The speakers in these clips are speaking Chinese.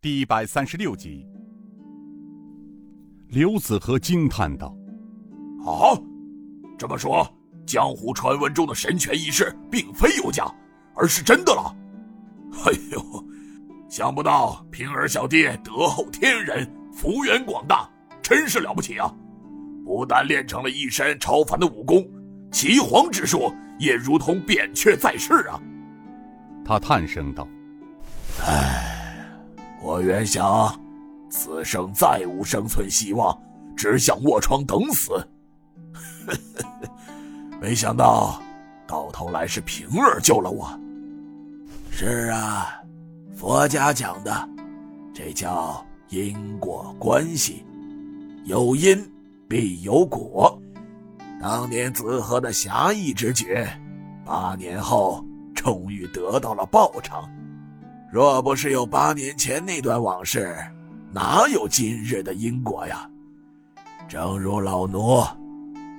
第一百三十六集。刘子和惊叹道：“啊，这么说，江湖传闻中的神拳一事并非有假，而是真的了。哎呦，想不到平儿小弟德厚天人，福源广大，真是了不起啊！不但练成了一身超凡的武功，岐黄之术也如同扁鹊在世啊！”他叹声道：“唉，我原想此生再无生存希望，只想卧床等死。没想到，到头来是平儿救了我。是啊，佛家讲的，这叫因果关系，有因必有果。当年子和的侠义之举，八年后。”终于得到了报偿，若不是有八年前那段往事，哪有今日的因果呀？正如老奴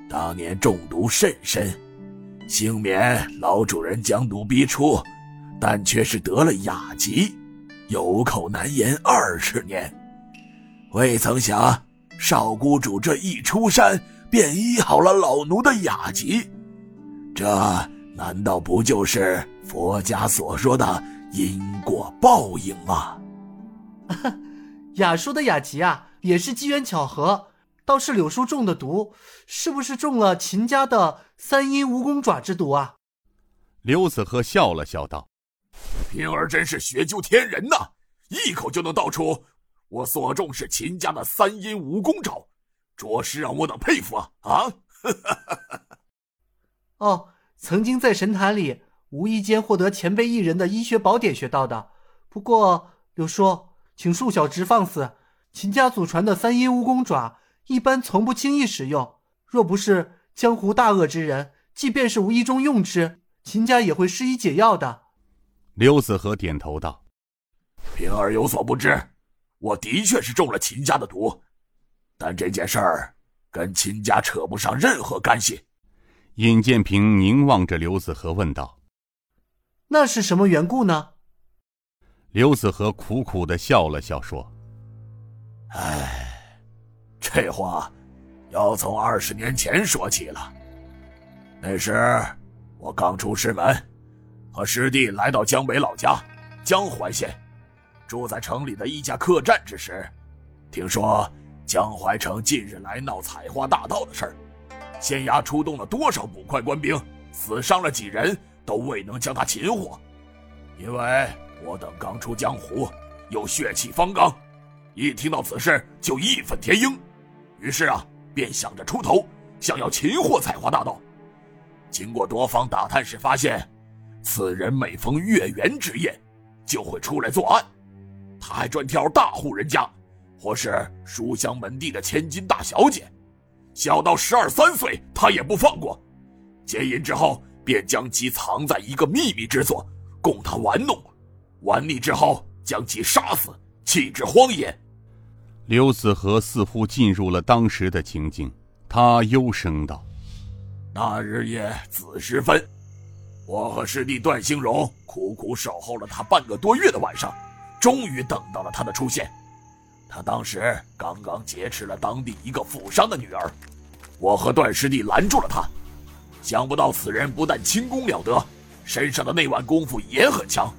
当年中毒甚深，幸免老主人将毒逼出，但却是得了雅疾，有口难言二十年。未曾想少谷主这一出山，便医好了老奴的雅疾，这。难道不就是佛家所说的因果报应吗？雅叔的雅集啊，也是机缘巧合。倒是柳叔中的毒，是不是中了秦家的三阴蜈蚣爪之毒啊？刘子和笑了笑道：“平儿真是学究天人呐，一口就能道出我所中是秦家的三阴蜈蚣爪，着实让我等佩服啊！”啊，哦。曾经在神坛里无意间获得前辈一人的医学宝典学到的。不过柳叔，请恕小侄放肆。秦家祖传的三阴蜈蚣爪，一般从不轻易使用。若不是江湖大恶之人，即便是无意中用之，秦家也会施以解药的。刘子和点头道：“平儿有所不知，我的确是中了秦家的毒，但这件事儿跟秦家扯不上任何干系。”尹建平凝望着刘子和问道：“那是什么缘故呢？”刘子和苦苦的笑了笑，说：“唉，这话要从二十年前说起了。那时我刚出师门，和师弟来到江北老家江淮县，住在城里的一家客栈之时，听说江淮城近日来闹采花大盗的事儿。”县衙出动了多少捕快官兵，死伤了几人，都未能将他擒获。因为我等刚出江湖，又血气方刚，一听到此事就义愤填膺，于是啊，便想着出头，想要擒获采花大盗。经过多方打探时发现，此人每逢月圆之夜，就会出来作案。他还专挑大户人家，或是书香门第的千金大小姐。小到十二三岁，他也不放过。劫银之后，便将其藏在一个秘密之所，供他玩弄。玩腻之后，将其杀死，弃之荒野。刘子和似乎进入了当时的情景，他幽声道：“那日夜子时分，我和师弟段兴荣苦苦守候了他半个多月的晚上，终于等到了他的出现。”他当时刚刚劫持了当地一个富商的女儿，我和段师弟拦住了他。想不到此人不但轻功了得，身上的那腕功夫也很强。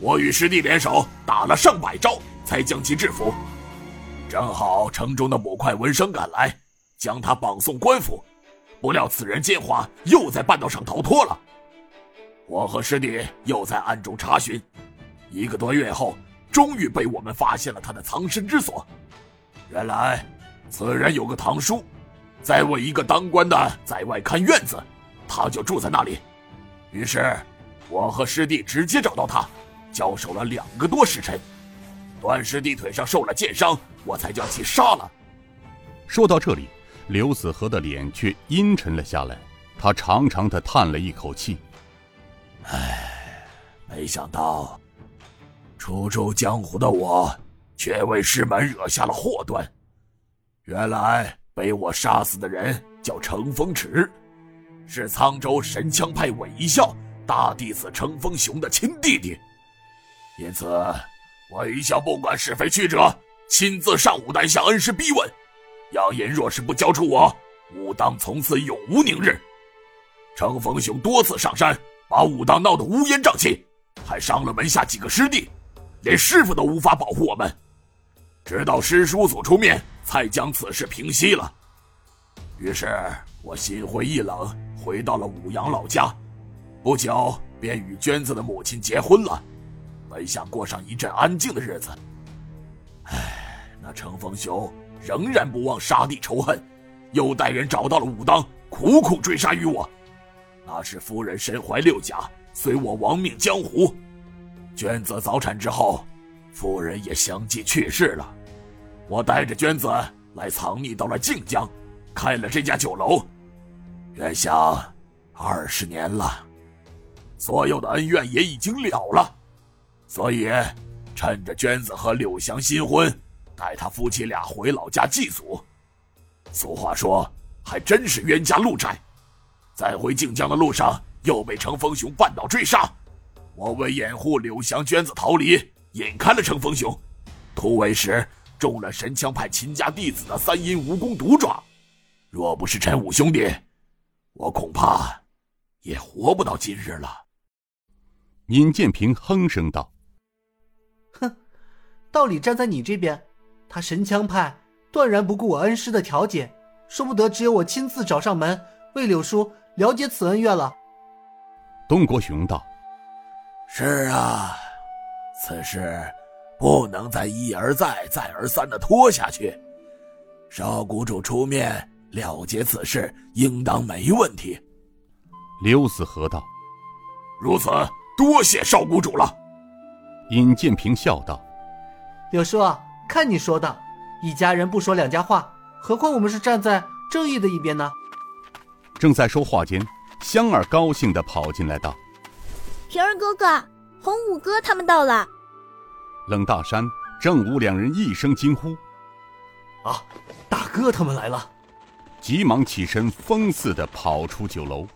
我与师弟联手打了上百招，才将其制服。正好城中的捕快闻声赶来，将他绑送官府。不料此人奸猾，又在半道上逃脱了。我和师弟又在暗中查询，一个多月后。终于被我们发现了他的藏身之所。原来，此人有个堂叔，在我一个当官的在外看院子，他就住在那里。于是，我和师弟直接找到他，交手了两个多时辰。段师弟腿上受了箭伤，我才将其杀了。说到这里，刘子和的脸却阴沉了下来，他长长的叹了一口气：“唉，没想到。”初出江湖的我，却为师门惹下了祸端。原来被我杀死的人叫程风池，是沧州神枪派韦一笑大弟子程风雄的亲弟弟。因此，我一向不管是非曲折，亲自上武丹向恩师逼问。杨银若是不交出我，武当从此永无宁日。程风雄多次上山，把武当闹得乌烟瘴气，还伤了门下几个师弟，连师傅都无法保护我们。直到师叔祖出面，才将此事平息了。于是我心灰意冷，回到了武阳老家。不久便与娟子的母亲结婚了，本想过上一阵安静的日子。唉，那程峰兄仍然不忘杀弟仇恨，又带人找到了武当，苦苦追杀于我。那是夫人身怀六甲，随我亡命江湖。娟子早产之后，夫人也相继去世了。我带着娟子来藏匿到了靖江，开了这家酒楼。原想二十年了。所有的恩怨也已经了了，所以趁着娟子和柳祥新婚，带他夫妻俩回老家祭祖。俗话说，还真是冤家路窄。在回靖江的路上，又被程风雄绊倒追杀。我为掩护柳祥、娟子逃离，引开了程风雄。突围时中了神枪派秦家弟子的三阴蜈蚣毒爪。若不是陈武兄弟，我恐怕也活不到今日了。尹建平哼声道：“哼，道理站在你这边，他神枪派断然不顾我恩师的调解，说不得只有我亲自找上门为柳叔了解此恩怨了。”东国雄道：“是啊，此事不能再一而再、再而三的拖下去，少谷主出面了结此事，应当没问题。”刘子和道：“如此。”多谢少谷主了，尹建平笑道：“柳叔，看你说的，一家人不说两家话，何况我们是站在正义的一边呢？”正在说话间，香儿高兴的跑进来道：“平儿哥哥，洪五哥他们到了。”冷大山、郑武两人一声惊呼：“啊，大哥他们来了！”急忙起身，疯似的跑出酒楼。